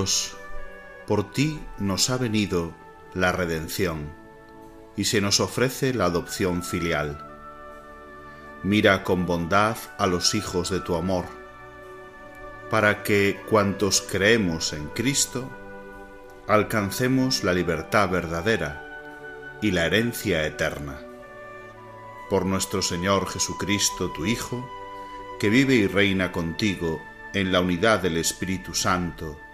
Dios, por ti nos ha venido la redención y se nos ofrece la adopción filial. Mira con bondad a los hijos de tu amor, para que cuantos creemos en Cristo, alcancemos la libertad verdadera y la herencia eterna. Por nuestro Señor Jesucristo, tu Hijo, que vive y reina contigo en la unidad del Espíritu Santo,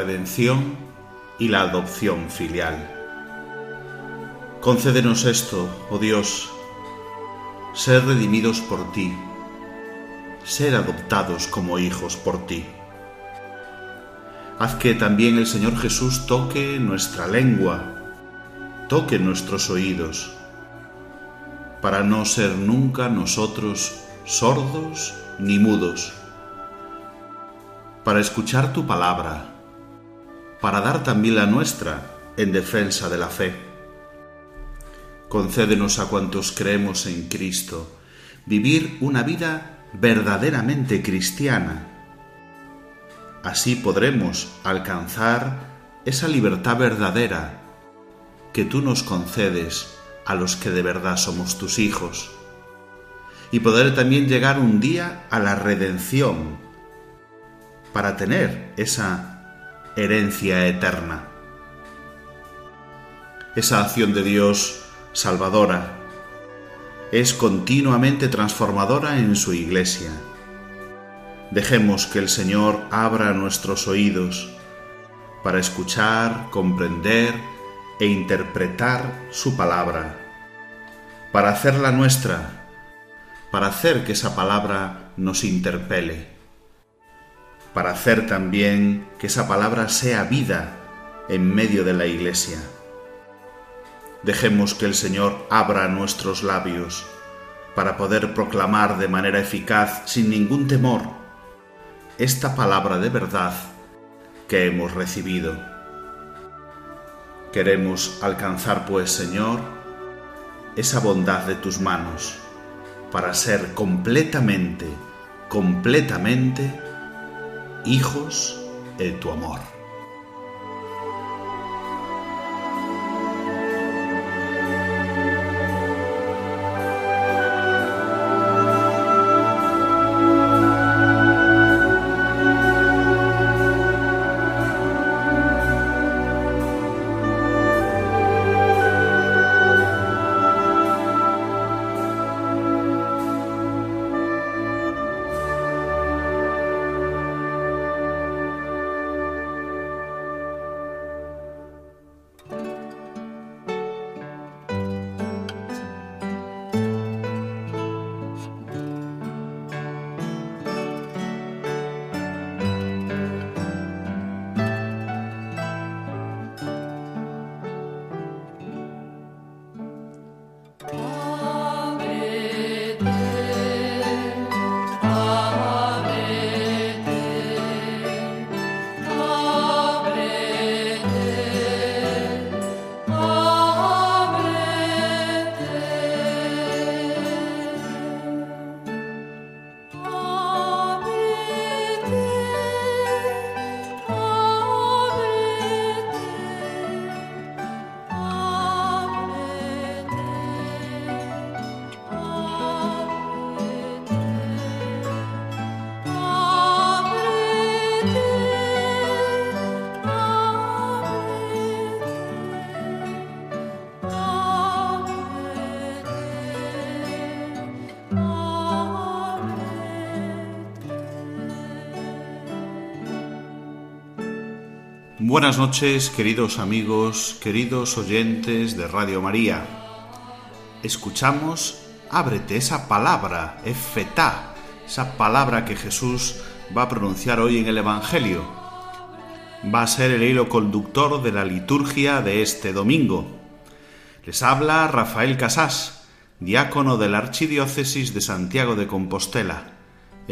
Redención y la adopción filial. Concédenos esto, oh Dios, ser redimidos por ti, ser adoptados como hijos por ti. Haz que también el Señor Jesús toque nuestra lengua, toque nuestros oídos, para no ser nunca nosotros sordos ni mudos, para escuchar tu palabra, para dar también la nuestra en defensa de la fe. Concédenos a cuantos creemos en Cristo vivir una vida verdaderamente cristiana. Así podremos alcanzar esa libertad verdadera que tú nos concedes a los que de verdad somos tus hijos, y poder también llegar un día a la redención para tener esa herencia eterna. Esa acción de Dios salvadora es continuamente transformadora en su iglesia. Dejemos que el Señor abra nuestros oídos para escuchar, comprender e interpretar su palabra, para hacerla nuestra, para hacer que esa palabra nos interpele para hacer también que esa palabra sea vida en medio de la iglesia. Dejemos que el Señor abra nuestros labios para poder proclamar de manera eficaz, sin ningún temor, esta palabra de verdad que hemos recibido. Queremos alcanzar, pues, Señor, esa bondad de tus manos para ser completamente, completamente hijos de tu amor. Buenas noches, queridos amigos, queridos oyentes de Radio María. Escuchamos Ábrete esa palabra, efetá, esa palabra que Jesús va a pronunciar hoy en el Evangelio. Va a ser el hilo conductor de la liturgia de este domingo. Les habla Rafael Casás, diácono de la Archidiócesis de Santiago de Compostela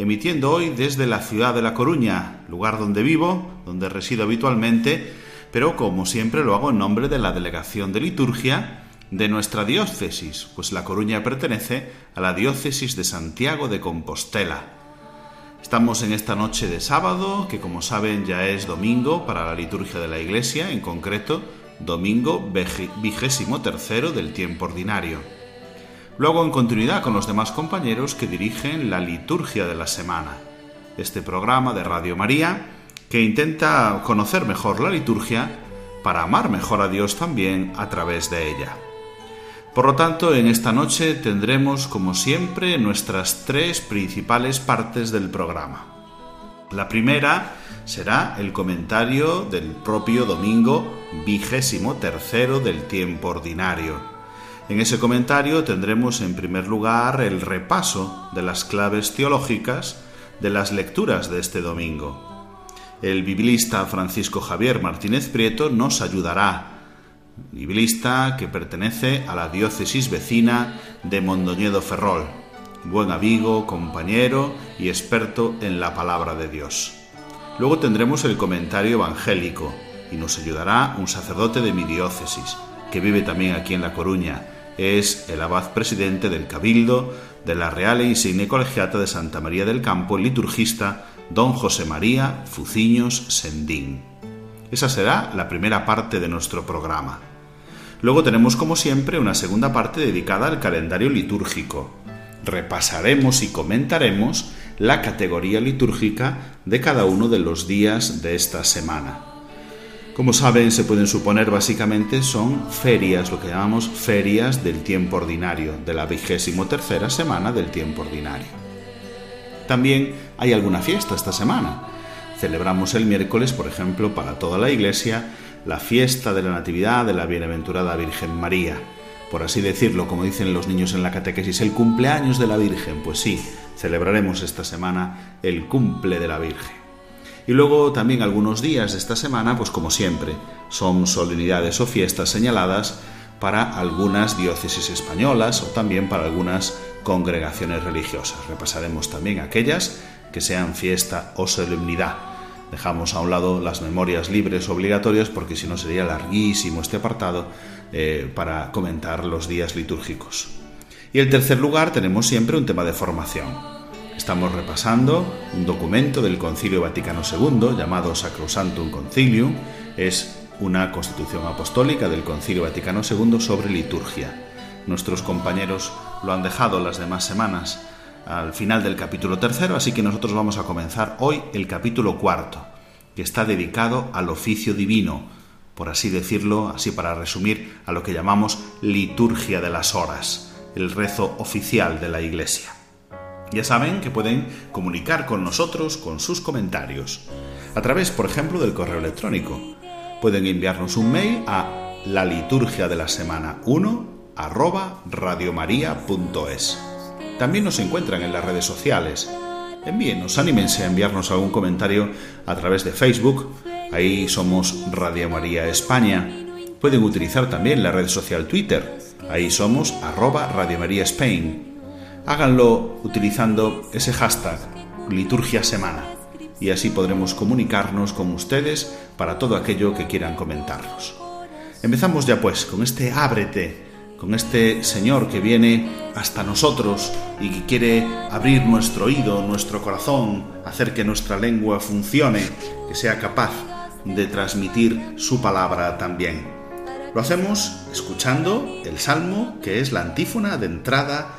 emitiendo hoy desde la ciudad de La Coruña, lugar donde vivo, donde resido habitualmente, pero como siempre lo hago en nombre de la Delegación de Liturgia de nuestra diócesis, pues La Coruña pertenece a la diócesis de Santiago de Compostela. Estamos en esta noche de sábado, que como saben ya es domingo para la liturgia de la Iglesia, en concreto domingo vigésimo tercero del tiempo ordinario luego en continuidad con los demás compañeros que dirigen la liturgia de la semana, este programa de Radio María que intenta conocer mejor la liturgia para amar mejor a Dios también a través de ella. Por lo tanto, en esta noche tendremos, como siempre, nuestras tres principales partes del programa. La primera será el comentario del propio domingo vigésimo tercero del tiempo ordinario en ese comentario tendremos en primer lugar el repaso de las claves teológicas de las lecturas de este domingo. El biblista Francisco Javier Martínez Prieto nos ayudará, biblista que pertenece a la diócesis vecina de Mondoñedo Ferrol, buen amigo, compañero y experto en la palabra de Dios. Luego tendremos el comentario evangélico y nos ayudará un sacerdote de mi diócesis, que vive también aquí en La Coruña, es el abad presidente del Cabildo de la Real e Insigne Colegiata de Santa María del Campo, el liturgista don José María Fuciños Sendín. Esa será la primera parte de nuestro programa. Luego tenemos, como siempre, una segunda parte dedicada al calendario litúrgico. Repasaremos y comentaremos la categoría litúrgica de cada uno de los días de esta semana. Como saben, se pueden suponer básicamente son ferias, lo que llamamos ferias del tiempo ordinario, de la vigésimo tercera semana del tiempo ordinario. También hay alguna fiesta esta semana. Celebramos el miércoles, por ejemplo, para toda la Iglesia, la fiesta de la Natividad de la Bienaventurada Virgen María. Por así decirlo, como dicen los niños en la catequesis, el cumpleaños de la Virgen. Pues sí, celebraremos esta semana el cumple de la Virgen. Y luego también algunos días de esta semana, pues como siempre, son solemnidades o fiestas señaladas para algunas diócesis españolas o también para algunas congregaciones religiosas. Repasaremos también aquellas que sean fiesta o solemnidad. Dejamos a un lado las memorias libres obligatorias porque si no sería larguísimo este apartado eh, para comentar los días litúrgicos. Y en tercer lugar tenemos siempre un tema de formación. Estamos repasando un documento del Concilio Vaticano II llamado Sacrosantum Concilium. Es una constitución apostólica del Concilio Vaticano II sobre liturgia. Nuestros compañeros lo han dejado las demás semanas al final del capítulo tercero, así que nosotros vamos a comenzar hoy el capítulo cuarto, que está dedicado al oficio divino, por así decirlo, así para resumir, a lo que llamamos liturgia de las horas, el rezo oficial de la Iglesia. Ya saben que pueden comunicar con nosotros con sus comentarios a través, por ejemplo, del correo electrónico. Pueden enviarnos un mail a la liturgia de la semana 1 arroba radiomaria.es. También nos encuentran en las redes sociales. Envíenos, anímense a enviarnos algún comentario a través de Facebook. Ahí somos Radio María España. Pueden utilizar también la red social Twitter. Ahí somos arroba Radio María Spain háganlo utilizando ese hashtag liturgia semana y así podremos comunicarnos con ustedes para todo aquello que quieran comentarnos. Empezamos ya pues con este ábrete, con este Señor que viene hasta nosotros y que quiere abrir nuestro oído, nuestro corazón, hacer que nuestra lengua funcione, que sea capaz de transmitir su palabra también. Lo hacemos escuchando el salmo que es la antífona de entrada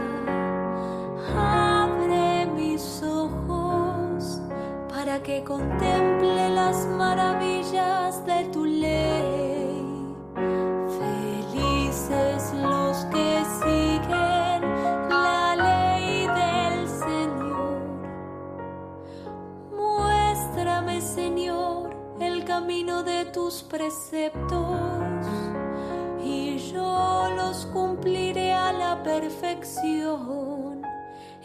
que contemple las maravillas de tu ley. Felices los que siguen la ley del Señor. Muéstrame, Señor, el camino de tus preceptos y yo los cumpliré a la perfección.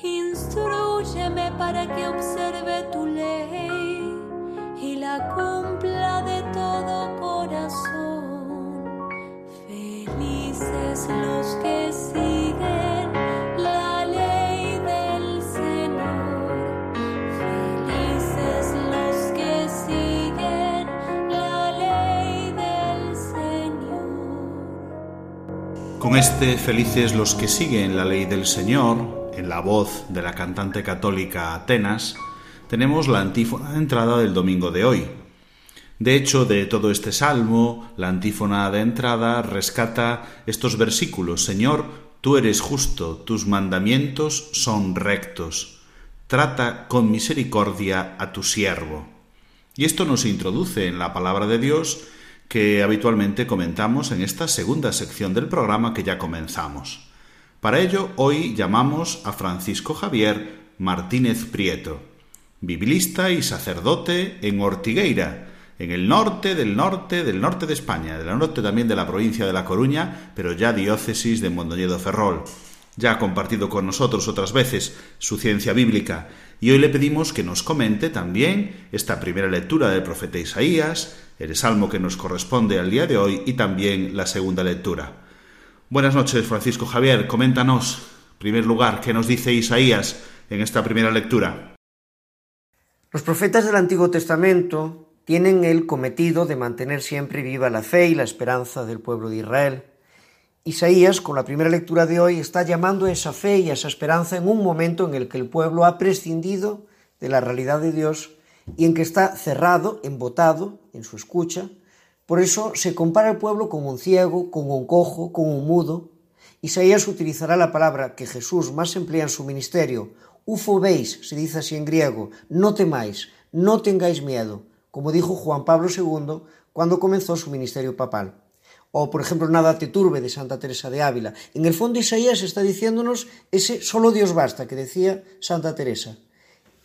Instruyeme para que observe tu ley y la cumpla de todo corazón. Felices los que siguen la ley del Señor. Felices los que siguen la ley del Señor. Con este felices los que siguen la ley del Señor, en la voz de la cantante católica Atenas, tenemos la antífona de entrada del domingo de hoy. De hecho, de todo este salmo, la antífona de entrada rescata estos versículos. Señor, tú eres justo, tus mandamientos son rectos. Trata con misericordia a tu siervo. Y esto nos introduce en la palabra de Dios que habitualmente comentamos en esta segunda sección del programa que ya comenzamos. Para ello, hoy llamamos a Francisco Javier Martínez Prieto, biblista y sacerdote en Ortigueira, en el norte del norte del norte de España, del norte también de la provincia de La Coruña, pero ya diócesis de Mondoñedo Ferrol. Ya ha compartido con nosotros otras veces su ciencia bíblica y hoy le pedimos que nos comente también esta primera lectura del profeta Isaías, el salmo que nos corresponde al día de hoy y también la segunda lectura. Buenas noches, Francisco Javier. Coméntanos, en primer lugar, qué nos dice Isaías en esta primera lectura. Los profetas del Antiguo Testamento tienen el cometido de mantener siempre viva la fe y la esperanza del pueblo de Israel. Isaías, con la primera lectura de hoy, está llamando a esa fe y a esa esperanza en un momento en el que el pueblo ha prescindido de la realidad de Dios y en que está cerrado, embotado en su escucha. Por eso se compara el pueblo con un ciego, con un cojo, con un mudo. Isaías utilizará la palabra que Jesús más emplea en su ministerio. Ufobéis, se dice así en griego, no temáis, no tengáis miedo, como dijo Juan Pablo II cuando comenzó su ministerio papal. O, por ejemplo, Nada te turbe de Santa Teresa de Ávila. En el fondo Isaías está diciéndonos ese solo Dios basta que decía Santa Teresa.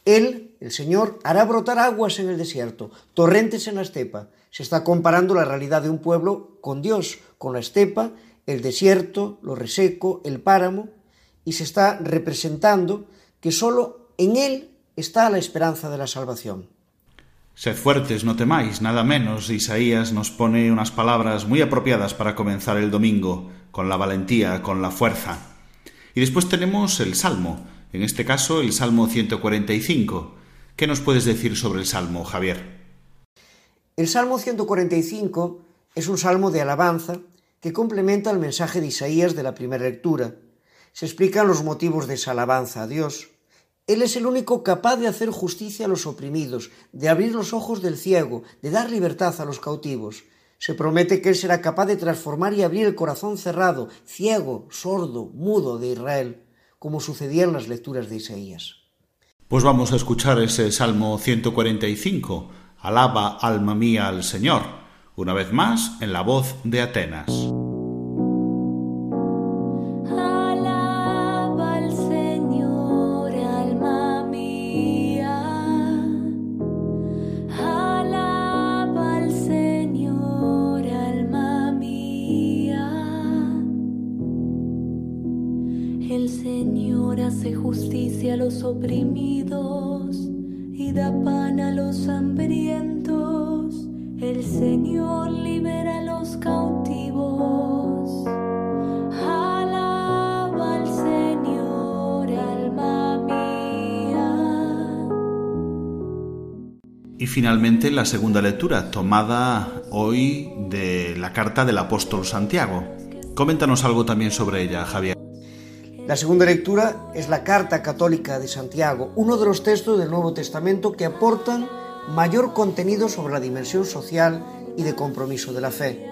Él, el Señor, hará brotar aguas en el desierto, torrentes en la estepa, Se está comparando la realidad de un pueblo con Dios, con la estepa, el desierto, lo reseco, el páramo, y se está representando que solo en Él está la esperanza de la salvación. Sed fuertes, no temáis, nada menos. Isaías nos pone unas palabras muy apropiadas para comenzar el domingo, con la valentía, con la fuerza. Y después tenemos el Salmo, en este caso el Salmo 145. ¿Qué nos puedes decir sobre el Salmo, Javier? El Salmo 145 es un salmo de alabanza que complementa el mensaje de Isaías de la primera lectura. Se explican los motivos de esa alabanza a Dios. Él es el único capaz de hacer justicia a los oprimidos, de abrir los ojos del ciego, de dar libertad a los cautivos. Se promete que Él será capaz de transformar y abrir el corazón cerrado, ciego, sordo, mudo de Israel, como sucedía en las lecturas de Isaías. Pues vamos a escuchar ese Salmo 145. Alaba, alma mía, al Señor. Una vez más, en la voz de Atenas. El Señor hace justicia a los oprimidos pan a los hambrientos. El Señor libera a los cautivos. Alaba al Señor, alma mía. Y finalmente la segunda lectura, tomada hoy de la carta del apóstol Santiago. Coméntanos algo también sobre ella, Javier. La segunda lectura es la Carta Católica de Santiago, uno de los textos del Nuevo Testamento que aportan mayor contenido sobre la dimensión social y de compromiso de la fe.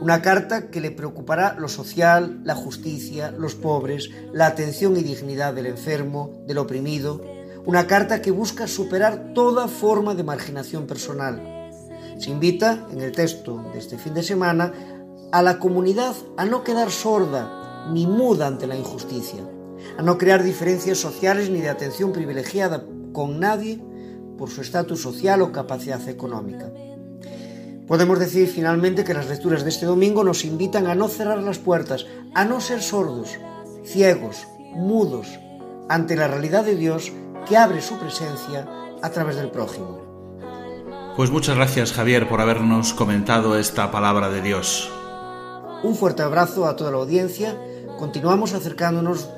Una carta que le preocupará lo social, la justicia, los pobres, la atención y dignidad del enfermo, del oprimido. Una carta que busca superar toda forma de marginación personal. Se invita, en el texto de este fin de semana, a la comunidad a no quedar sorda ni muda ante la injusticia, a no crear diferencias sociales ni de atención privilegiada con nadie por su estatus social o capacidad económica. Podemos decir finalmente que las lecturas de este domingo nos invitan a no cerrar las puertas, a no ser sordos, ciegos, mudos, ante la realidad de Dios que abre su presencia a través del prójimo. Pues muchas gracias Javier por habernos comentado esta palabra de Dios. Un fuerte abrazo a toda la audiencia. Continuamos acercándonos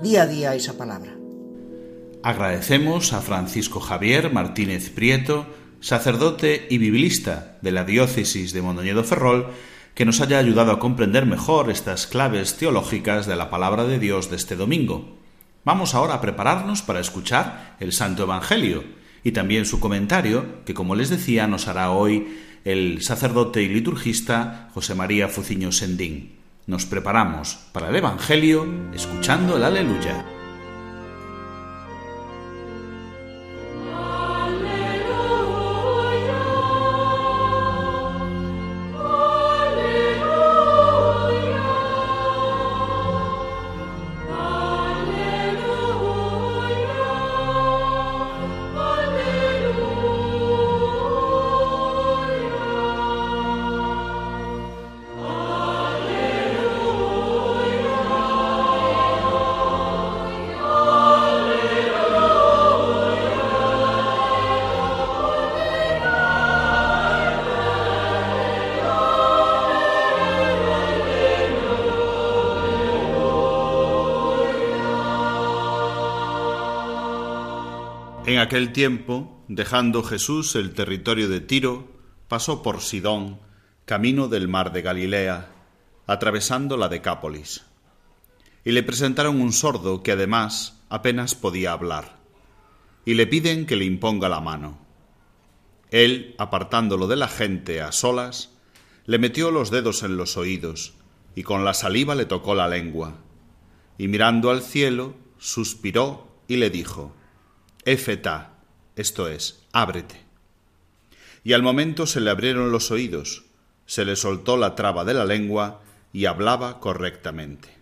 día a día a esa palabra. Agradecemos a Francisco Javier Martínez Prieto, sacerdote y biblista de la diócesis de Mondoñedo Ferrol, que nos haya ayudado a comprender mejor estas claves teológicas de la palabra de Dios de este domingo. Vamos ahora a prepararnos para escuchar el Santo Evangelio y también su comentario, que como les decía nos hará hoy el sacerdote y liturgista José María Fuciño Sendín. Nos preparamos para el Evangelio escuchando el Aleluya. Aquel tiempo, dejando Jesús el territorio de Tiro, pasó por Sidón, camino del mar de Galilea, atravesando la Decápolis. Y le presentaron un sordo que además apenas podía hablar, y le piden que le imponga la mano. Él, apartándolo de la gente a solas, le metió los dedos en los oídos, y con la saliva le tocó la lengua, y mirando al cielo, suspiró y le dijo, Esto es, ábrete. Y al momento se le abrieron los oídos, se le soltó la traba de la lengua y hablaba correctamente.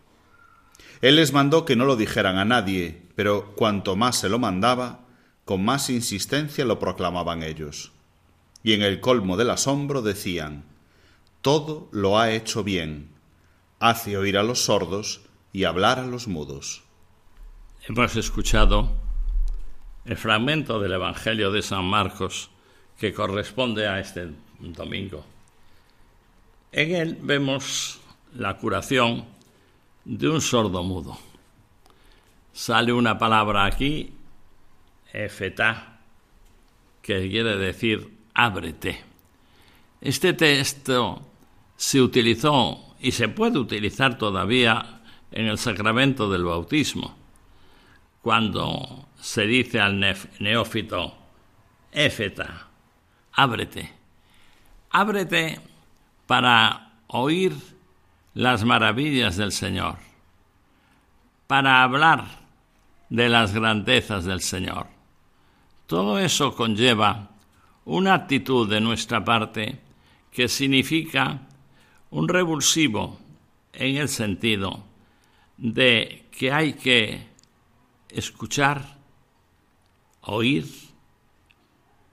Él les mandó que no lo dijeran a nadie, pero cuanto más se lo mandaba, con más insistencia lo proclamaban ellos. Y en el colmo del asombro decían, Todo lo ha hecho bien, hace oír a los sordos y hablar a los mudos. Hemos escuchado el fragmento del Evangelio de San Marcos que corresponde a este domingo. En él vemos la curación de un sordo mudo. Sale una palabra aquí, efetá, que quiere decir ábrete. Este texto se utilizó y se puede utilizar todavía en el sacramento del bautismo, cuando se dice al neófito, éfeta, ábrete, ábrete para oír las maravillas del Señor, para hablar de las grandezas del Señor. Todo eso conlleva una actitud de nuestra parte que significa un revulsivo en el sentido de que hay que escuchar oír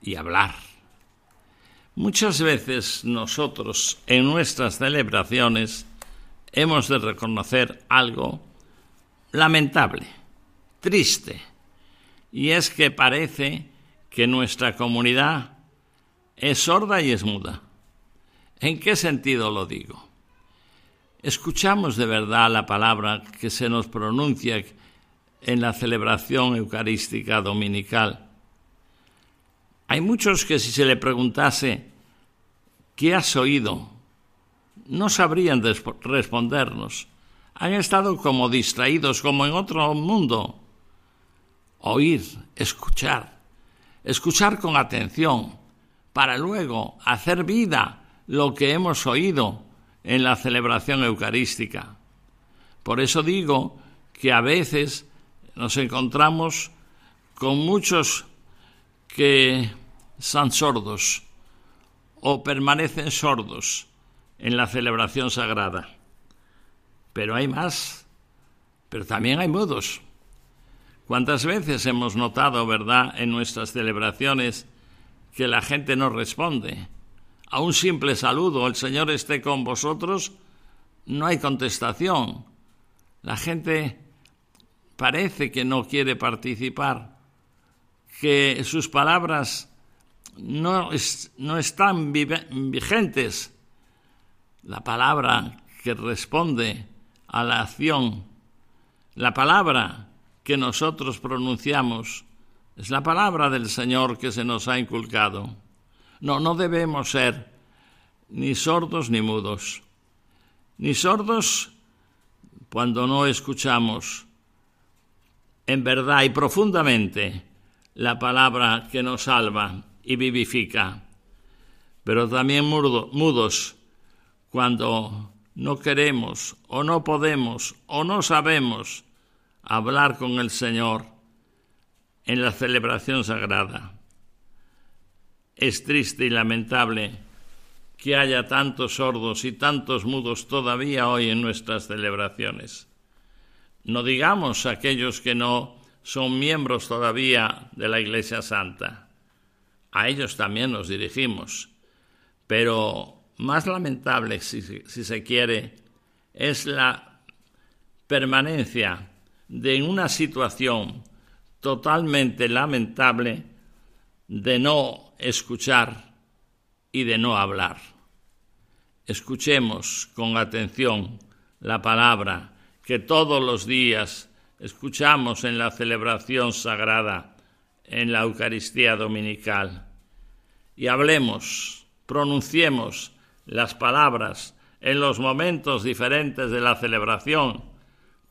y hablar. Muchas veces nosotros en nuestras celebraciones hemos de reconocer algo lamentable, triste, y es que parece que nuestra comunidad es sorda y es muda. ¿En qué sentido lo digo? Escuchamos de verdad la palabra que se nos pronuncia en la celebración eucarística dominical. Hay muchos que si se le preguntase, ¿qué has oído? No sabrían respondernos. Han estado como distraídos, como en otro mundo. Oír, escuchar, escuchar con atención, para luego hacer vida lo que hemos oído en la celebración eucarística. Por eso digo que a veces nos encontramos con muchos que son sordos o permanecen sordos en la celebración sagrada. Pero hay más, pero también hay mudos. ¿Cuántas veces hemos notado, verdad, en nuestras celebraciones que la gente no responde? A un simple saludo, el Señor esté con vosotros, no hay contestación. La gente parece que no quiere participar, que sus palabras no, no están vigentes. La palabra que responde a la acción, la palabra que nosotros pronunciamos, es la palabra del Señor que se nos ha inculcado. No, no debemos ser ni sordos ni mudos, ni sordos cuando no escuchamos en verdad y profundamente la palabra que nos salva y vivifica, pero también mudos cuando no queremos o no podemos o no sabemos hablar con el Señor en la celebración sagrada. Es triste y lamentable que haya tantos sordos y tantos mudos todavía hoy en nuestras celebraciones. No digamos aquellos que no son miembros todavía de la Iglesia Santa. A ellos también nos dirigimos. Pero más lamentable, si, si se quiere, es la permanencia de una situación totalmente lamentable de no escuchar y de no hablar. Escuchemos con atención la palabra que todos los días escuchamos en la celebración sagrada, en la Eucaristía Dominical, y hablemos, pronunciemos las palabras en los momentos diferentes de la celebración,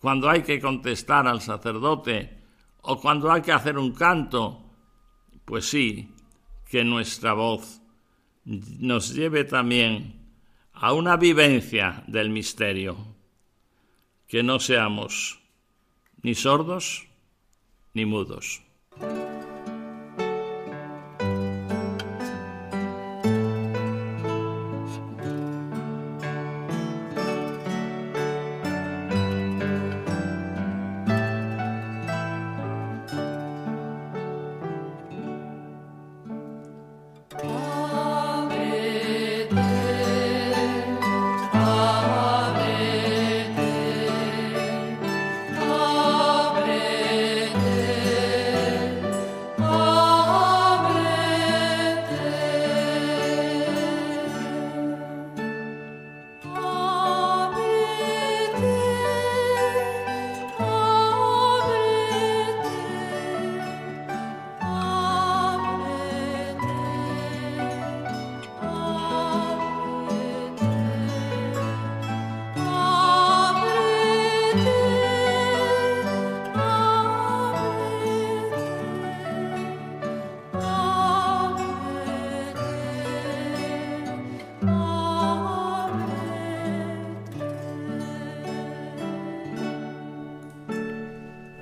cuando hay que contestar al sacerdote o cuando hay que hacer un canto, pues sí, que nuestra voz nos lleve también a una vivencia del misterio, que no seamos ni sordos ni mudos.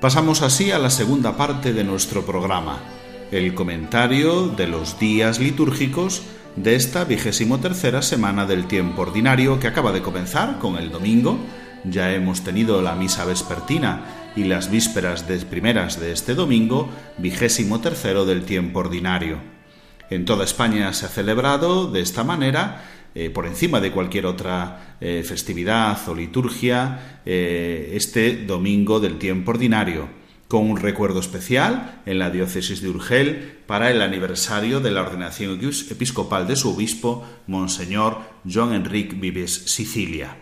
Pasamos así a la segunda parte de nuestro programa, el comentario de los días litúrgicos de esta vigésimo semana del tiempo ordinario que acaba de comenzar con el domingo. Ya hemos tenido la misa vespertina y las vísperas de primeras de este domingo, vigésimo del tiempo ordinario. En toda España se ha celebrado de esta manera eh, por encima de cualquier otra eh, festividad o liturgia eh, este domingo del tiempo ordinario, con un recuerdo especial en la diócesis de Urgel para el aniversario de la ordenación episcopal de su obispo, Monseñor John Enrique Vives Sicilia.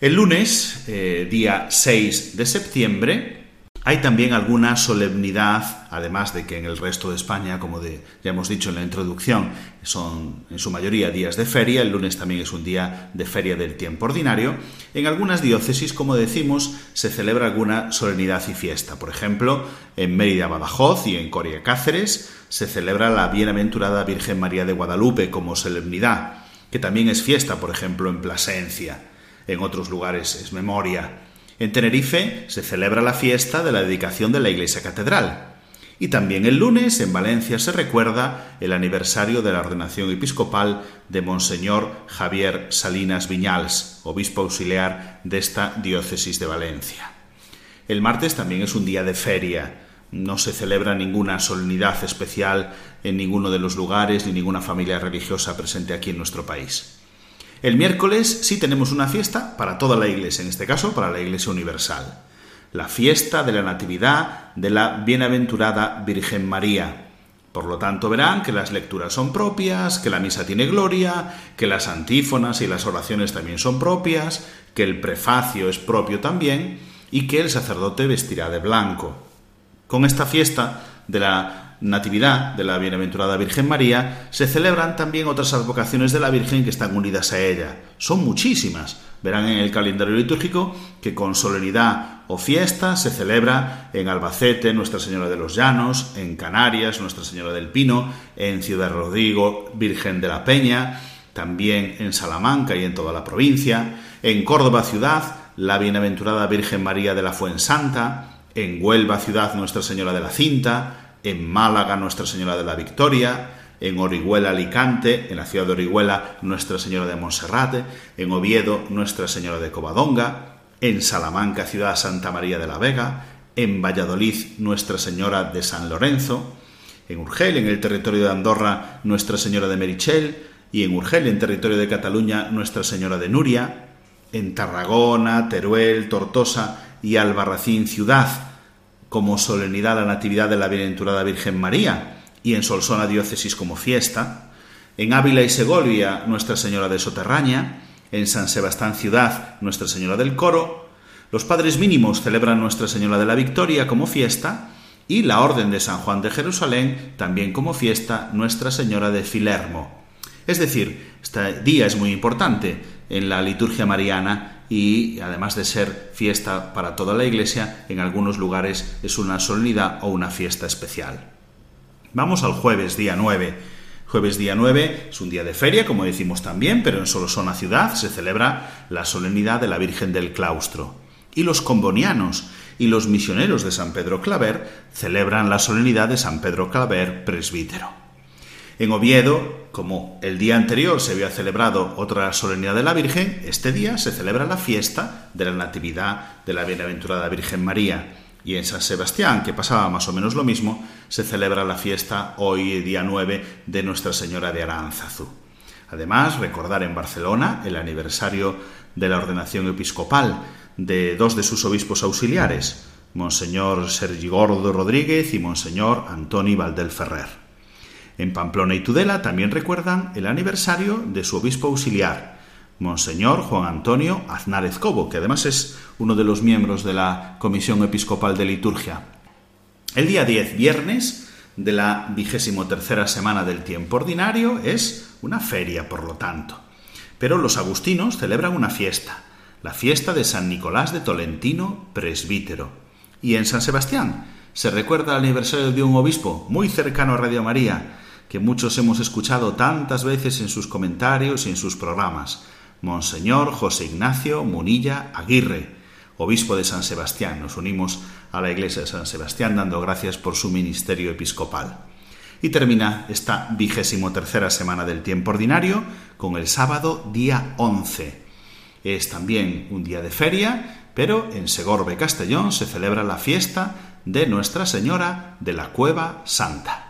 El lunes, día 6 de septiembre, hay también alguna solemnidad, además de que en el resto de España, como ya hemos dicho en la introducción, son en su mayoría días de feria, el lunes también es un día de feria del tiempo ordinario. En algunas diócesis, como decimos, se celebra alguna solemnidad y fiesta. Por ejemplo, en Mérida, Badajoz y en Coria, Cáceres, se celebra la Bienaventurada Virgen María de Guadalupe como solemnidad. que también es fiesta, por ejemplo, en Plasencia. En otros lugares es memoria. En Tenerife se celebra la fiesta de la dedicación de la iglesia catedral. Y también el lunes en Valencia se recuerda el aniversario de la ordenación episcopal de Monseñor Javier Salinas Viñals, obispo auxiliar de esta diócesis de Valencia. El martes también es un día de feria. No se celebra ninguna solemnidad especial en ninguno de los lugares ni ninguna familia religiosa presente aquí en nuestro país. El miércoles sí tenemos una fiesta para toda la Iglesia, en este caso para la Iglesia Universal. La fiesta de la Natividad de la Bienaventurada Virgen María. Por lo tanto, verán que las lecturas son propias, que la misa tiene gloria, que las antífonas y las oraciones también son propias, que el prefacio es propio también y que el sacerdote vestirá de blanco. Con esta fiesta de la Natividad de la Bienaventurada Virgen María, se celebran también otras advocaciones de la Virgen que están unidas a ella. Son muchísimas. Verán en el calendario litúrgico que con solemnidad o fiesta se celebra en Albacete Nuestra Señora de los Llanos, en Canarias Nuestra Señora del Pino, en Ciudad Rodrigo Virgen de la Peña, también en Salamanca y en toda la provincia, en Córdoba ciudad la Bienaventurada Virgen María de la Fuensanta, en Huelva ciudad Nuestra Señora de la Cinta, en Málaga Nuestra Señora de la Victoria, en Orihuela Alicante, en la ciudad de Orihuela Nuestra Señora de Monserrate, en Oviedo Nuestra Señora de Covadonga, en Salamanca Ciudad Santa María de la Vega, en Valladolid Nuestra Señora de San Lorenzo, en Urgel, en el territorio de Andorra Nuestra Señora de Merichel, y en Urgel, en territorio de Cataluña Nuestra Señora de Nuria, en Tarragona, Teruel, Tortosa y Albarracín Ciudad, como solemnidad la Natividad de la Bienaventurada Virgen María y en Solsona Diócesis como fiesta, en Ávila y Segovia Nuestra Señora de Soterraña, en San Sebastián Ciudad Nuestra Señora del Coro, los padres mínimos celebran Nuestra Señora de la Victoria como fiesta y la Orden de San Juan de Jerusalén también como fiesta Nuestra Señora de Filermo. Es decir, este día es muy importante en la liturgia mariana y además de ser fiesta para toda la iglesia, en algunos lugares es una solemnidad o una fiesta especial. Vamos al jueves, día 9. Jueves día 9 es un día de feria, como decimos también, pero en Solosona ciudad se celebra la solemnidad de la Virgen del Claustro. Y los combonianos y los misioneros de San Pedro Claver celebran la solemnidad de San Pedro Claver, presbítero. En Oviedo, como el día anterior se había celebrado otra solemnidad de la Virgen, este día se celebra la fiesta de la Natividad de la Bienaventurada Virgen María. Y en San Sebastián, que pasaba más o menos lo mismo, se celebra la fiesta hoy, día 9, de Nuestra Señora de Aránzazu. Además, recordar en Barcelona el aniversario de la ordenación episcopal de dos de sus obispos auxiliares, Monseñor Sergi Gordo Rodríguez y Monseñor Antoni Valdel Ferrer. En Pamplona y Tudela también recuerdan el aniversario de su obispo auxiliar, Monseñor Juan Antonio Aznárez Cobo, que además es uno de los miembros de la Comisión Episcopal de Liturgia. El día 10, viernes, de la vigésimo tercera semana del tiempo ordinario, es una feria, por lo tanto. Pero los agustinos celebran una fiesta, la fiesta de San Nicolás de Tolentino, presbítero. Y en San Sebastián se recuerda el aniversario de un obispo muy cercano a Radio María, que muchos hemos escuchado tantas veces en sus comentarios y en sus programas, Monseñor José Ignacio Munilla Aguirre, obispo de San Sebastián. Nos unimos a la iglesia de San Sebastián dando gracias por su ministerio episcopal. Y termina esta vigésimo tercera semana del tiempo ordinario con el sábado día 11. Es también un día de feria, pero en Segorbe, Castellón, se celebra la fiesta de Nuestra Señora de la Cueva Santa.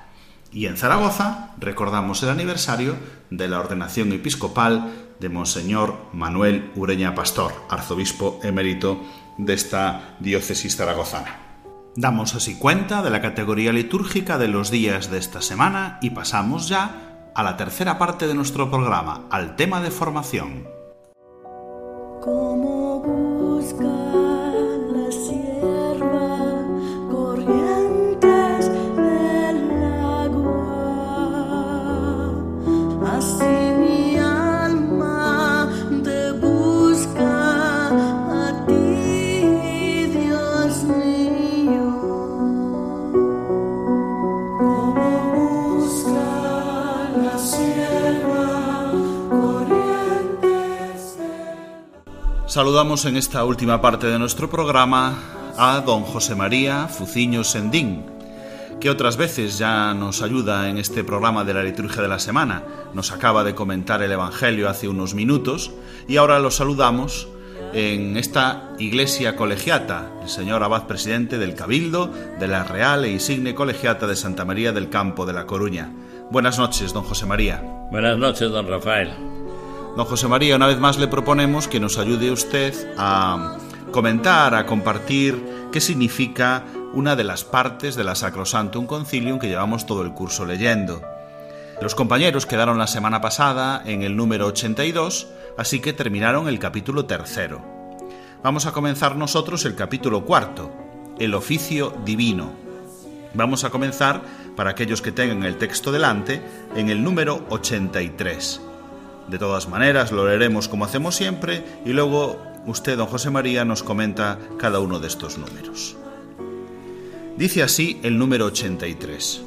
Y en Zaragoza recordamos el aniversario de la ordenación episcopal de Monseñor Manuel Ureña Pastor, arzobispo emérito de esta diócesis zaragozana. Damos así cuenta de la categoría litúrgica de los días de esta semana y pasamos ya a la tercera parte de nuestro programa, al tema de formación. Saludamos en esta última parte de nuestro programa a don José María Fuciño Sendín, que otras veces ya nos ayuda en este programa de la liturgia de la semana. Nos acaba de comentar el Evangelio hace unos minutos y ahora lo saludamos en esta iglesia colegiata, el señor abad presidente del Cabildo de la Real e Insigne Colegiata de Santa María del Campo de La Coruña. Buenas noches, don José María. Buenas noches, don Rafael. Don José María, una vez más le proponemos que nos ayude usted a comentar, a compartir qué significa una de las partes de la Sacrosantum Concilium que llevamos todo el curso leyendo. Los compañeros quedaron la semana pasada en el número 82, así que terminaron el capítulo tercero. Vamos a comenzar nosotros el capítulo cuarto, el oficio divino. Vamos a comenzar, para aquellos que tengan el texto delante, en el número 83. De todas maneras, lo leeremos como hacemos siempre y luego usted, don José María, nos comenta cada uno de estos números. Dice así el número 83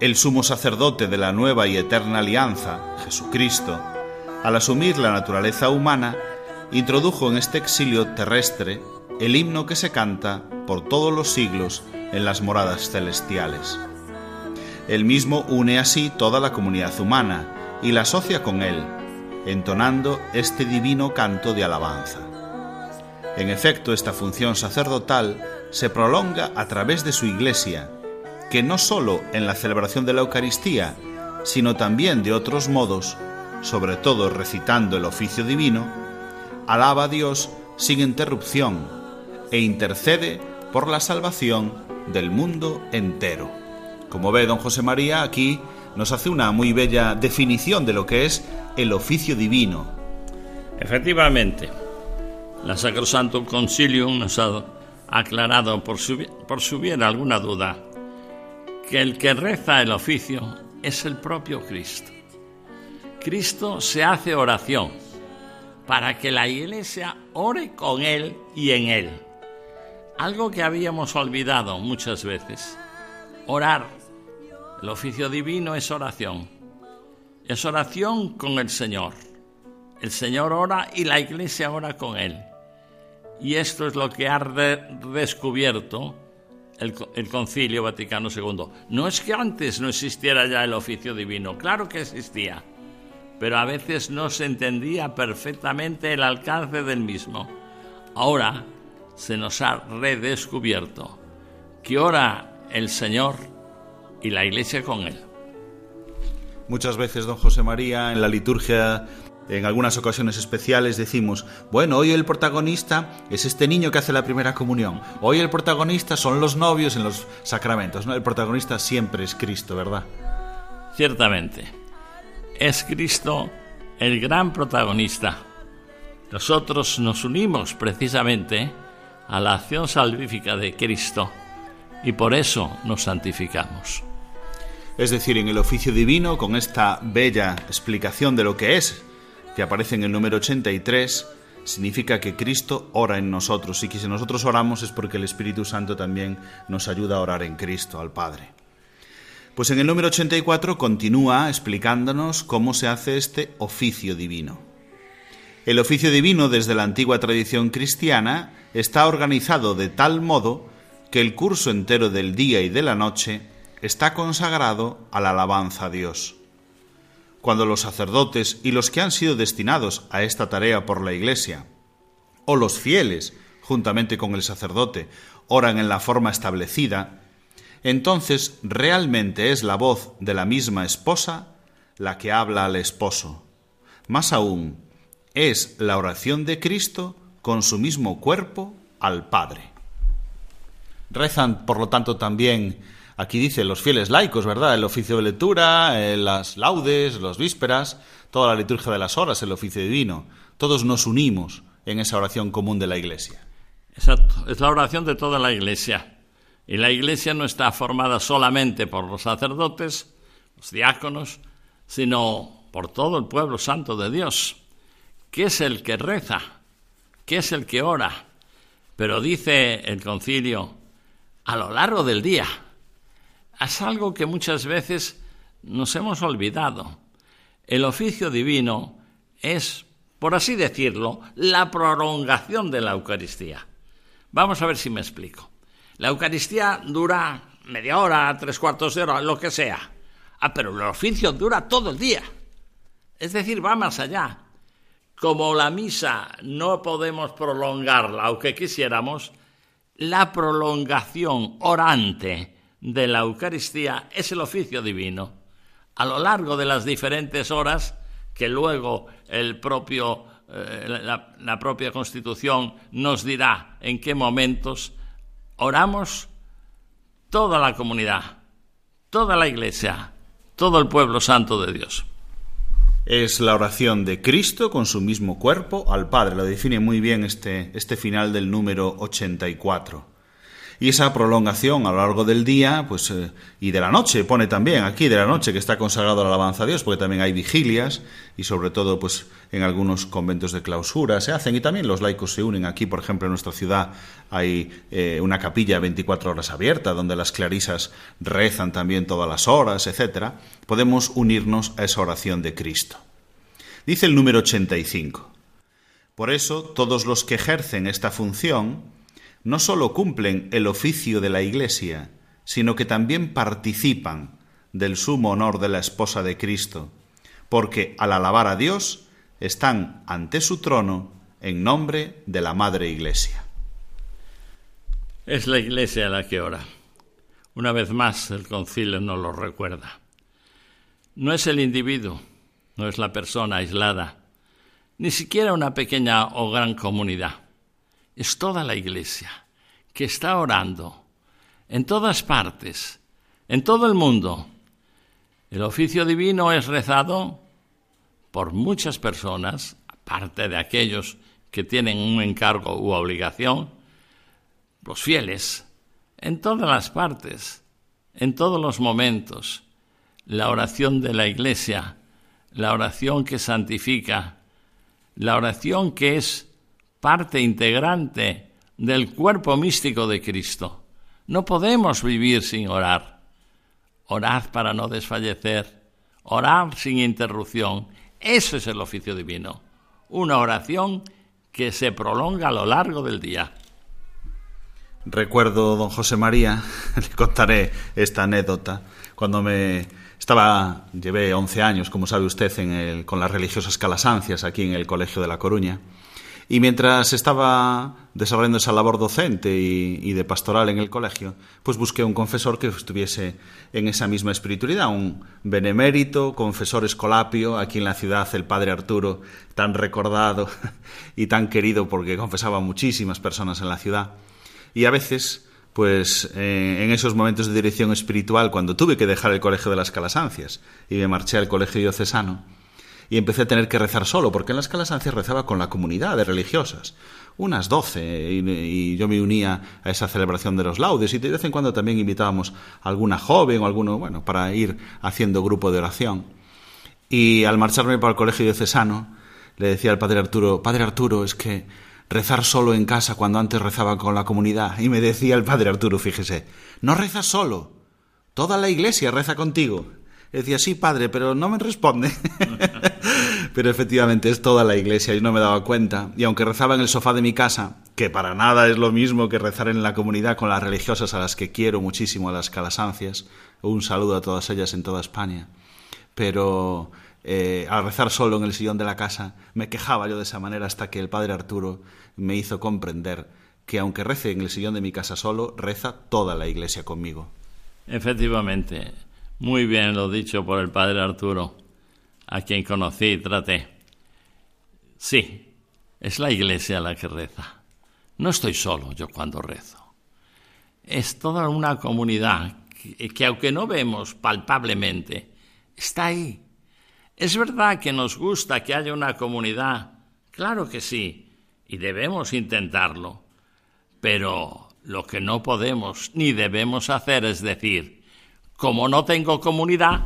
el sumo sacerdote de la nueva y eterna alianza, Jesucristo, al asumir la naturaleza humana, introdujo en este exilio terrestre el himno que se canta por todos los siglos en las moradas celestiales. Él mismo une así toda la comunidad humana y la asocia con él, entonando este divino canto de alabanza. En efecto, esta función sacerdotal se prolonga a través de su iglesia, que no sólo en la celebración de la Eucaristía, sino también de otros modos, sobre todo recitando el oficio divino, alaba a Dios sin interrupción e intercede por la salvación del mundo entero. Como ve don José María, aquí nos hace una muy bella definición de lo que es el oficio divino. Efectivamente, la Sacrosanto Concilium nos ha aclarado por si, por si hubiera alguna duda que el que reza el oficio es el propio Cristo. Cristo se hace oración para que la iglesia ore con Él y en Él. Algo que habíamos olvidado muchas veces. Orar. El oficio divino es oración. Es oración con el Señor. El Señor ora y la iglesia ora con Él. Y esto es lo que ha descubierto el, Concilio Vaticano II. No es que antes no existiera ya el oficio divino, claro que existía, pero a veces no se entendía perfectamente el alcance del mismo. Ahora se nos ha redescubierto que ora el Señor y la Iglesia con Él. Muchas veces, don José María, en la liturgia en algunas ocasiones especiales decimos, bueno, hoy el protagonista es este niño que hace la primera comunión, hoy el protagonista son los novios en los sacramentos, ¿no? El protagonista siempre es Cristo, ¿verdad? Ciertamente, es Cristo el gran protagonista. Nosotros nos unimos precisamente a la acción salvífica de Cristo y por eso nos santificamos. Es decir, en el oficio divino, con esta bella explicación de lo que es que aparece en el número 83, significa que Cristo ora en nosotros y que si nosotros oramos es porque el Espíritu Santo también nos ayuda a orar en Cristo, al Padre. Pues en el número 84 continúa explicándonos cómo se hace este oficio divino. El oficio divino desde la antigua tradición cristiana está organizado de tal modo que el curso entero del día y de la noche está consagrado a la alabanza a Dios cuando los sacerdotes y los que han sido destinados a esta tarea por la Iglesia, o los fieles, juntamente con el sacerdote, oran en la forma establecida, entonces realmente es la voz de la misma esposa la que habla al esposo. Más aún, es la oración de Cristo con su mismo cuerpo al Padre. Rezan, por lo tanto, también Aquí dice los fieles laicos, ¿verdad? El oficio de lectura, eh, las laudes, los vísperas, toda la liturgia de las horas, el oficio divino. Todos nos unimos en esa oración común de la Iglesia. Exacto, es la oración de toda la Iglesia. Y la Iglesia no está formada solamente por los sacerdotes, los diáconos, sino por todo el pueblo santo de Dios, que es el que reza, que es el que ora. Pero dice el concilio, a lo largo del día, es algo que muchas veces nos hemos olvidado. El oficio divino es por así decirlo, la prolongación de la Eucaristía. Vamos a ver si me explico. La Eucaristía dura media hora, tres cuartos de hora, lo que sea. Ah, pero el oficio dura todo el día. Es decir, va más allá. Como la misa no podemos prolongarla, aunque quisiéramos, la prolongación orante de la Eucaristía es el oficio divino. A lo largo de las diferentes horas que luego el propio, eh, la, la propia Constitución nos dirá en qué momentos oramos toda la comunidad, toda la Iglesia, todo el pueblo santo de Dios. Es la oración de Cristo con su mismo cuerpo al Padre. Lo define muy bien este, este final del número 84 y esa prolongación a lo largo del día pues eh, y de la noche pone también aquí de la noche que está consagrado la alabanza a Dios porque también hay vigilias y sobre todo pues en algunos conventos de clausura se hacen y también los laicos se unen aquí. Por ejemplo en nuestra ciudad hay eh, una capilla 24 horas abierta donde las clarisas rezan también todas las horas etcétera. Podemos unirnos a esa oración de Cristo. Dice el número 85 por eso todos los que ejercen esta función no sólo cumplen el oficio de la Iglesia, sino que también participan del sumo honor de la esposa de Cristo, porque al alabar a Dios están ante su trono en nombre de la Madre Iglesia. Es la Iglesia la que ora. Una vez más el concilio nos lo recuerda. No es el individuo, no es la persona aislada, ni siquiera una pequeña o gran comunidad es toda la iglesia que está orando en todas partes, en todo el mundo. El oficio divino es rezado por muchas personas, aparte de aquellos que tienen un encargo u obligación, los fieles, en todas las partes, en todos los momentos. La oración de la Iglesia, la oración que santifica, la oración que es parte integrante del cuerpo místico de Cristo. No podemos vivir sin orar. Orad para no desfallecer, orar sin interrupción. Eso es el oficio divino. Una oración que se prolonga a lo largo del día. Recuerdo, don José María, le contaré esta anécdota. Cuando me estaba, llevé 11 años, como sabe usted, en el, con las religiosas calasancias aquí en el Colegio de La Coruña. Y mientras estaba desarrollando esa labor docente y, de pastoral en el colegio, pues busqué un confesor que estuviese en esa misma espiritualidad, un benemérito, confesor escolapio, aquí en la ciudad, el padre Arturo, tan recordado y tan querido porque confesaba a muchísimas personas en la ciudad. Y a veces, pues eh, en esos momentos de dirección espiritual, cuando tuve que dejar el colegio de las Calasancias y me marché al colegio diocesano, y empecé a tener que rezar solo, porque en las calasancias rezaba con la comunidad de religiosas, unas doce, y, yo me unía a esa celebración de los laudes, y de vez en cuando también invitábamos a alguna joven o alguno, bueno, para ir haciendo grupo de oración. Y al marcharme para el colegio diocesano, le decía al padre Arturo, Padre Arturo, es que rezar solo en casa cuando antes rezaba con la comunidad. Y me decía el padre Arturo, fíjese, no rezas solo, toda la iglesia reza contigo decía, sí, padre, pero no me responde. pero efectivamente es toda la iglesia, y no me daba cuenta. Y aunque rezaba en el sofá de mi casa, que para nada es lo mismo que rezar en la comunidad con las religiosas a las que quiero muchísimo, a las calasancias, un saludo a todas ellas en toda España. Pero eh, al rezar solo en el sillón de la casa, me quejaba yo de esa manera hasta que el padre Arturo me hizo comprender que aunque rece en el sillón de mi casa solo, reza toda la iglesia conmigo. Efectivamente, muy bien lo dicho por el padre Arturo, a quien conocí y traté. Sí, es la iglesia la que reza. No estoy solo yo cuando rezo. Es toda una comunidad que, que aunque no vemos palpablemente, está ahí. Es verdad que nos gusta que haya una comunidad, claro que sí, y debemos intentarlo, pero lo que no podemos ni debemos hacer es decir, como no tengo comunidad,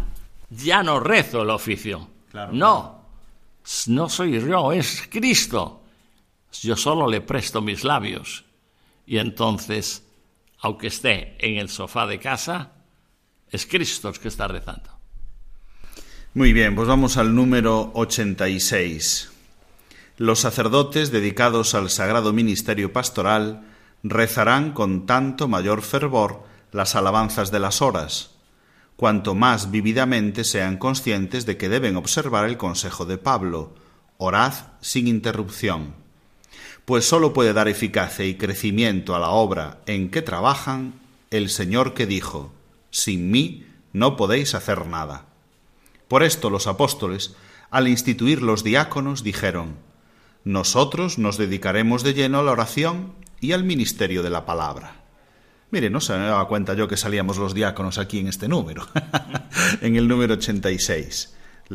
ya no rezo el oficio. no, no soy yo, es Cristo. Yo solo le presto mis labios. Y entonces, aunque esté en el sofá de casa, es Cristo el que está rezando. Muy bien, pues vamos al número 86. los sacerdotes dedicados al sagrado ministerio pastoral rezarán con tanto mayor fervor las alabanzas de las horas, cuanto más vividamente sean conscientes de que deben observar el consejo de Pablo, orad sin interrupción, pues sólo puede dar eficacia y crecimiento a la obra en que trabajan el Señor que dijo, sin mí no podéis hacer nada. Por esto los apóstoles, al instituir los diáconos, dijeron, nosotros nos dedicaremos de lleno a la oración y al ministerio de la palabra. Mire, no se me daba cuenta yo que salíamos los diáconos aquí en este número, en el número 86.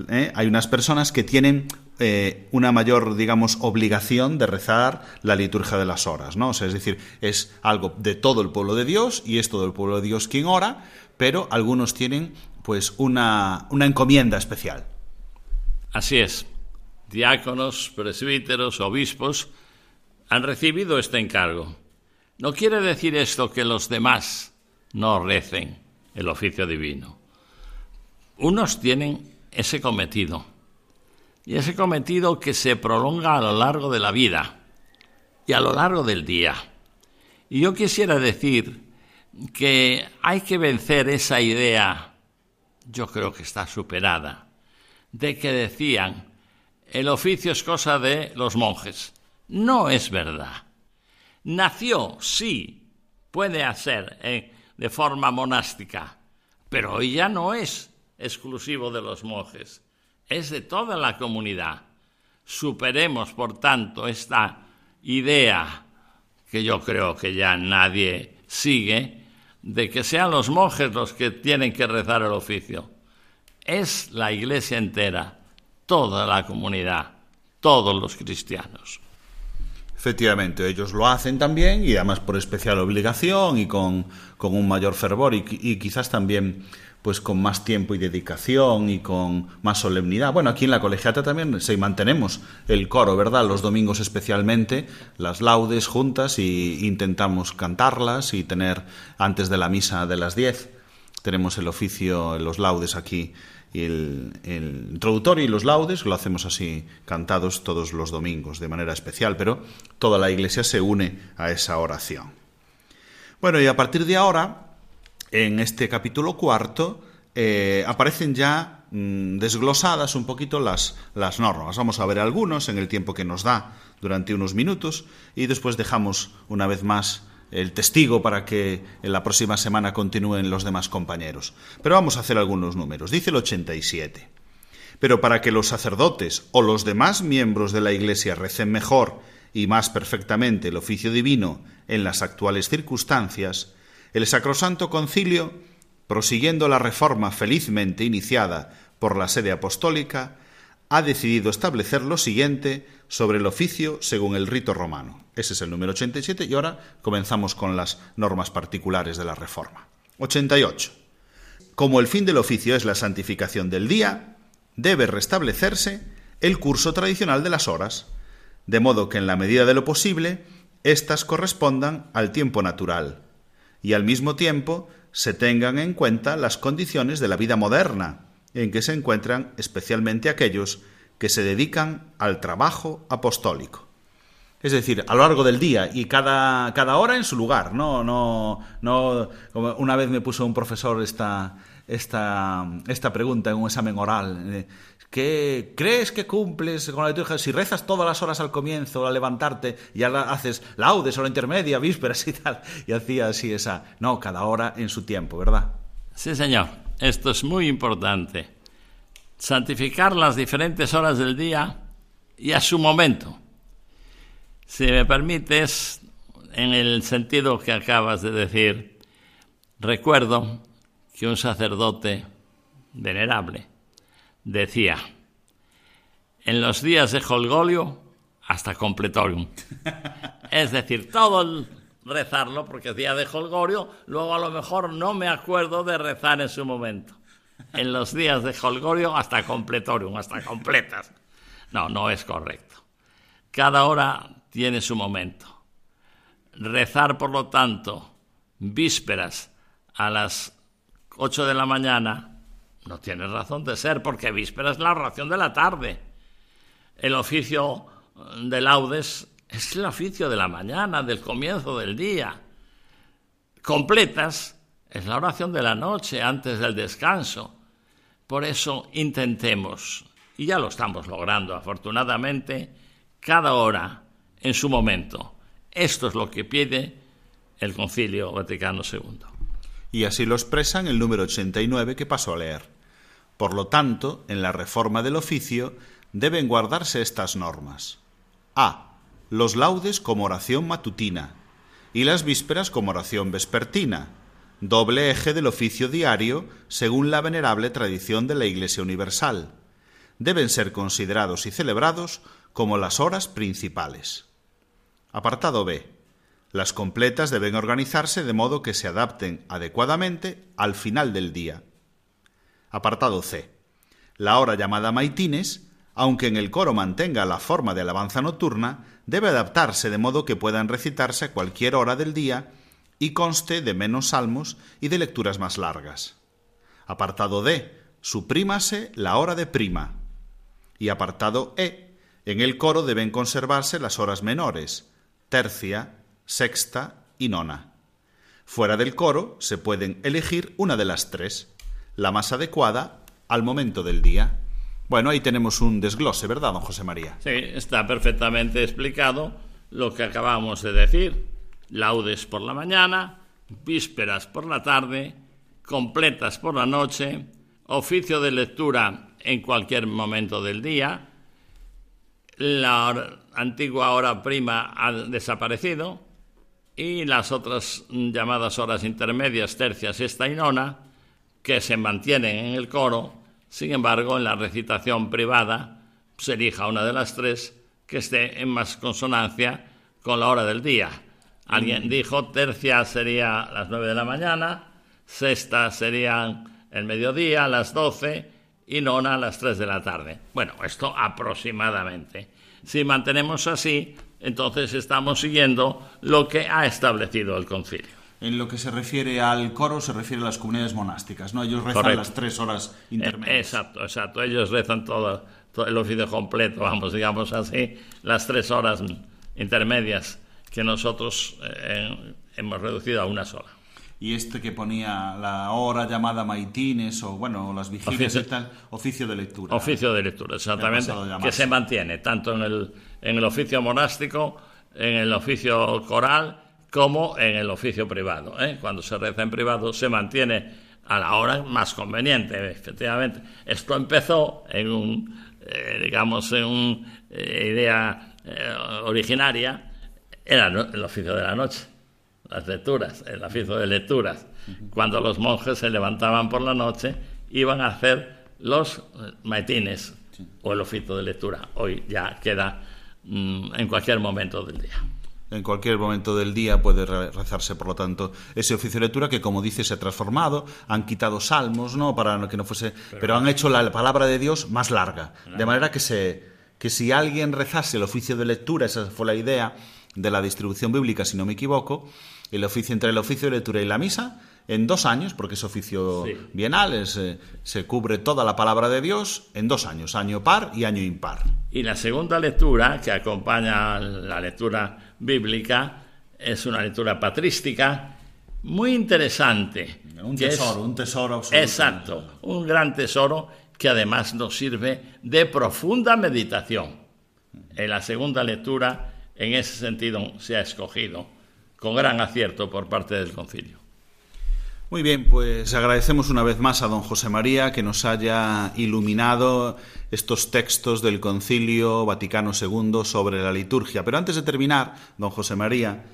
¿Eh? Hay unas personas que tienen eh, una mayor, digamos, obligación de rezar la liturgia de las horas, ¿no? es decir, es algo de todo el pueblo de Dios y es todo el pueblo de Dios quien ora, pero algunos tienen, pues, una, una encomienda especial. Así es. Diáconos, presbíteros, obispos han recibido este encargo. No quiere decir esto que los demás no recen el oficio divino. Unos tienen ese cometido, y ese cometido que se prolonga a lo largo de la vida y a lo largo del día. Y yo quisiera decir que hay que vencer esa idea, yo creo que está superada, de que decían, el oficio es cosa de los monjes. No es verdad. Nació, sí, puede hacer eh, de forma monástica, pero hoy ya no es exclusivo de los monjes, es de toda la comunidad. Superemos, por tanto, esta idea que yo creo que ya nadie sigue, de que sean los monjes los que tienen que rezar el oficio. Es la iglesia entera, toda la comunidad, todos los cristianos. Efectivamente, ellos lo hacen también y además por especial obligación y con, un mayor fervor y, quizás también pues con más tiempo y dedicación y con más solemnidad. Bueno, aquí en la colegiata también se mantenemos el coro, ¿verdad? Los domingos especialmente, las laudes juntas y intentamos cantarlas y tener antes de la misa de las 10 tenemos el oficio, los laudes aquí y el, introductorio y los laudes lo hacemos así cantados todos los domingos de manera especial, pero toda la iglesia se une a esa oración. Bueno, y a partir de ahora, en este capítulo cuarto, eh, aparecen ya mm, desglosadas un poquito las, las normas. Vamos a ver algunos en el tiempo que nos da durante unos minutos y después dejamos una vez más el testigo para que en la próxima semana continúen los demás compañeros. Pero vamos a hacer algunos números. Dice el 87. Pero para que los sacerdotes o los demás miembros de la Iglesia recen mejor y más perfectamente el oficio divino en las actuales circunstancias, el Sacrosanto Concilio, prosiguiendo la reforma felizmente iniciada por la sede apostólica, ha decidido establecer lo siguiente sobre el oficio según el rito romano. Ese es el número 87 y ahora comenzamos con las normas particulares de la reforma. 88. Como el fin del oficio es la santificación del día, debe restablecerse el curso tradicional de las horas, de modo que en la medida de lo posible éstas correspondan al tiempo natural y al mismo tiempo se tengan en cuenta las condiciones de la vida moderna, en que se encuentran especialmente aquellos que se dedican al trabajo apostólico. Es decir, a lo largo del día y cada, cada hora en su lugar. No, no, no. Como una vez me puso un profesor esta, esta, esta pregunta en un examen oral. Eh, ¿Qué crees que cumples con la liturgia? Si rezas todas las horas al comienzo, al levantarte, y ahora haces laudes o la intermedia, vísperas y tal. Y hacía así esa. No, cada hora en su tiempo, ¿verdad? Sí, señor. Esto es muy importante. Santificar las diferentes horas del día y a su momento. Si me permites, en el sentido que acabas de decir, recuerdo que un sacerdote venerable decía, en los días de Holgolio hasta completorium. es decir, todo el rezarlo, porque es día de Holgorio, luego a lo mejor no me acuerdo de rezar en su momento. En los días de Holgorio hasta completorium, hasta completas. No, no es correcto. Cada hora tiene su momento. Rezar, por lo tanto, vísperas a las 8 de la mañana no tiene razón de ser, porque vísperas es la oración de la tarde. El oficio de laudes es el oficio de la mañana, del comienzo del día. Completas es la oración de la noche antes del descanso. Por eso intentemos, y ya lo estamos logrando afortunadamente, cada hora en su momento. Esto es lo que pide el Concilio Vaticano II. Y así lo expresa en el número 89 que paso a leer. Por lo tanto, en la reforma del oficio deben guardarse estas normas. A. Los laudes como oración matutina y las vísperas como oración vespertina, doble eje del oficio diario según la venerable tradición de la Iglesia Universal. Deben ser considerados y celebrados como las horas principales. Apartado B. Las completas deben organizarse de modo que se adapten adecuadamente al final del día. Apartado C. La hora llamada maitines, aunque en el coro mantenga la forma de alabanza nocturna, debe adaptarse de modo que puedan recitarse a cualquier hora del día y conste de menos salmos y de lecturas más largas. Apartado D. Suprímase la hora de prima. Y apartado E. En el coro deben conservarse las horas menores, tercia, sexta y nona. Fuera del coro se pueden elegir una de las tres, la más adecuada al momento del día. Bueno, ahí tenemos un desglose, ¿verdad, don José María? Sí, está perfectamente explicado lo que acabamos de decir. Laudes por la mañana, vísperas por la tarde, completas por la noche, oficio de lectura en cualquier momento del día, la antigua hora prima ha desaparecido y las otras llamadas horas intermedias, tercia, sexta y nona, que se mantienen en el coro, sin embargo, en la recitación privada se elija una de las tres que esté en más consonancia con la hora del día. Alguien mm. dijo tercia sería las nueve de la mañana, sexta serían el mediodía, las doce, y nona a las tres de la tarde. Bueno, esto aproximadamente. Si mantenemos así, entonces estamos siguiendo lo que ha establecido el concilio. En lo que se refiere al coro, se refiere a las comunidades monásticas, ¿no? Ellos rezan las tres horas eh, intermedias. exacto, exacto. Ellos rezan todo, el oficio completo, vamos, digamos así, las tres horas intermedias que nosotros eh, hemos reducido a una sola. Y este que ponía la hora llamada maitines o bueno las vigilias oficio, y tal oficio de lectura. Oficio de lectura exactamente que se mantiene tanto en el en el oficio monástico en el oficio coral como en el oficio privado ¿eh? cuando se reza en privado se mantiene a la hora más conveniente efectivamente. Esto empezó en un eh, digamos en una eh, idea originaria era el oficio de la noche las lecturas, el oficio de lecturas. Cuando los monjes se levantaban por la noche, iban a hacer los eh, maitines o el oficio de lectura. Hoy ya queda mm, en cualquier momento del día. En cualquier momento del día puede rezarse, por lo tanto, ese oficio de lectura que, como dice, se ha transformado. Han quitado salmos, ¿no? Para que no fuese. Pero, han hecho la palabra de Dios más larga. De manera que, se, que si alguien rezase el oficio de lectura, esa fue la idea de la distribución bíblica, si no me equivoco, el oficio entre el oficio de lectura y la misa en dos años, porque es oficio bienal, eh, se cubre toda la palabra de Dios en dos años, año par y año impar. Y la segunda lectura, que acompaña la lectura bíblica, es una lectura patrística muy interesante. Un tesoro, un tesoro absoluto. Exacto, un gran tesoro que además nos sirve de profunda meditación. En la segunda lectura, en ese sentido, se ha escogido con gran acierto por parte del concilio. Muy bien, pues agradecemos una vez más a don José María que nos haya iluminado estos textos del Concilio Vaticano II sobre la liturgia. Pero antes de terminar, don José María,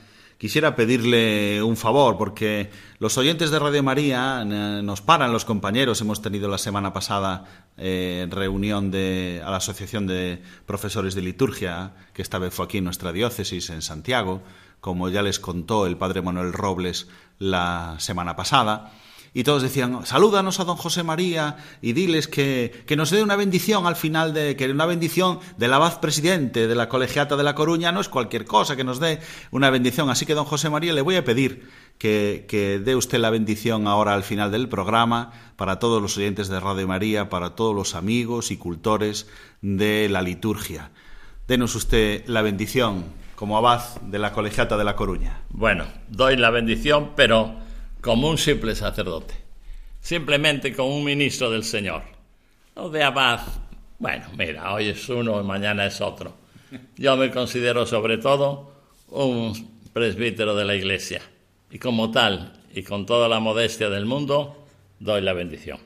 quisiera pedirle un favor, porque los oyentes de Radio María nos paran los compañeros. Hemos tenido la semana pasada eh, reunión de, a la Asociación de Profesores de Liturgia, que esta vez fue aquí en nuestra diócesis, en Santiago como ya les contó el padre Manuel Robles la semana pasada. Y todos decían, salúdanos a don José María y diles que, que nos dé una bendición al final de, que una bendición del abad presidente de la colegiata de La Coruña no es cualquier cosa, que nos dé una bendición. Así que don José María le voy a pedir que, que dé usted la bendición ahora al final del programa para todos los oyentes de Radio María, para todos los amigos y cultores de la liturgia. Denos usted la bendición como abad de la Colegiata de La Coruña. Bueno, doy la bendición, pero como un simple sacerdote, simplemente como un ministro del Señor. Lo de abad, bueno, mira, hoy es uno y mañana es otro. Yo me considero sobre todo un presbítero de la Iglesia y como tal y con toda la modestia del mundo doy la bendición.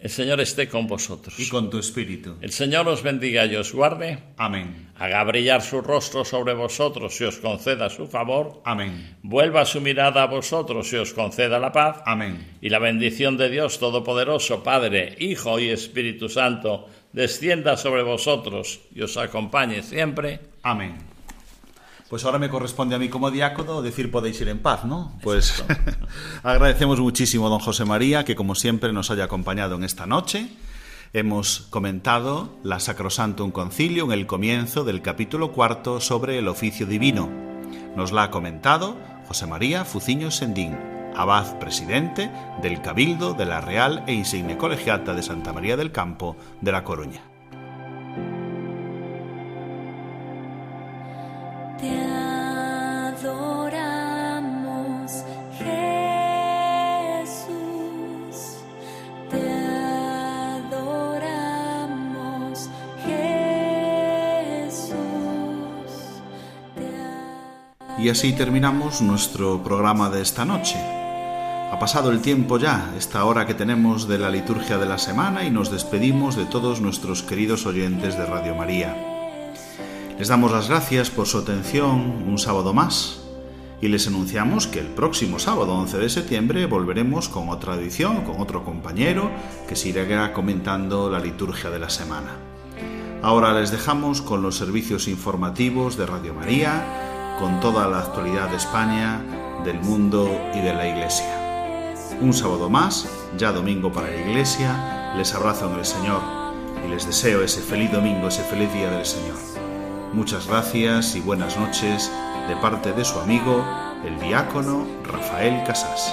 El Señor esté con vosotros. Y con tu espíritu. El Señor os bendiga y os guarde. Amén. Haga brillar su rostro sobre vosotros y os conceda su favor. Amén. Vuelva su mirada a vosotros y os conceda la paz. Amén. Y la bendición de Dios Todopoderoso, Padre, Hijo y Espíritu Santo, descienda sobre vosotros y os acompañe siempre. Amén. Pues ahora me corresponde a mí como diácono decir podéis ir en paz, ¿no? Pues agradecemos muchísimo a don José María que como siempre nos haya acompañado en esta noche. Hemos comentado la Sacrosantum Concilium, el comienzo del capítulo cuarto sobre el oficio divino. Nos la ha comentado José María Fuciño Sendín, abad presidente del Cabildo de la Real e Insigne Colegiata de Santa María del Campo de La Coruña. Y así terminamos nuestro programa de esta noche. Ha pasado el tiempo ya, esta hora que tenemos de la liturgia de la semana y nos despedimos de todos nuestros queridos oyentes de Radio María. Les damos las gracias por su atención un sábado más y les anunciamos que el próximo sábado 11 de septiembre volveremos con otra edición, con otro compañero que se irá comentando la liturgia de la semana. Ahora les dejamos con los servicios informativos de Radio María, con toda la actualidad de España, del mundo y de la Iglesia. Un sábado más, ya domingo para la Iglesia, les abrazo en el Señor y les deseo ese feliz domingo, ese feliz día del Señor. Muchas gracias y buenas noches de parte de su amigo, el diácono Rafael Casas.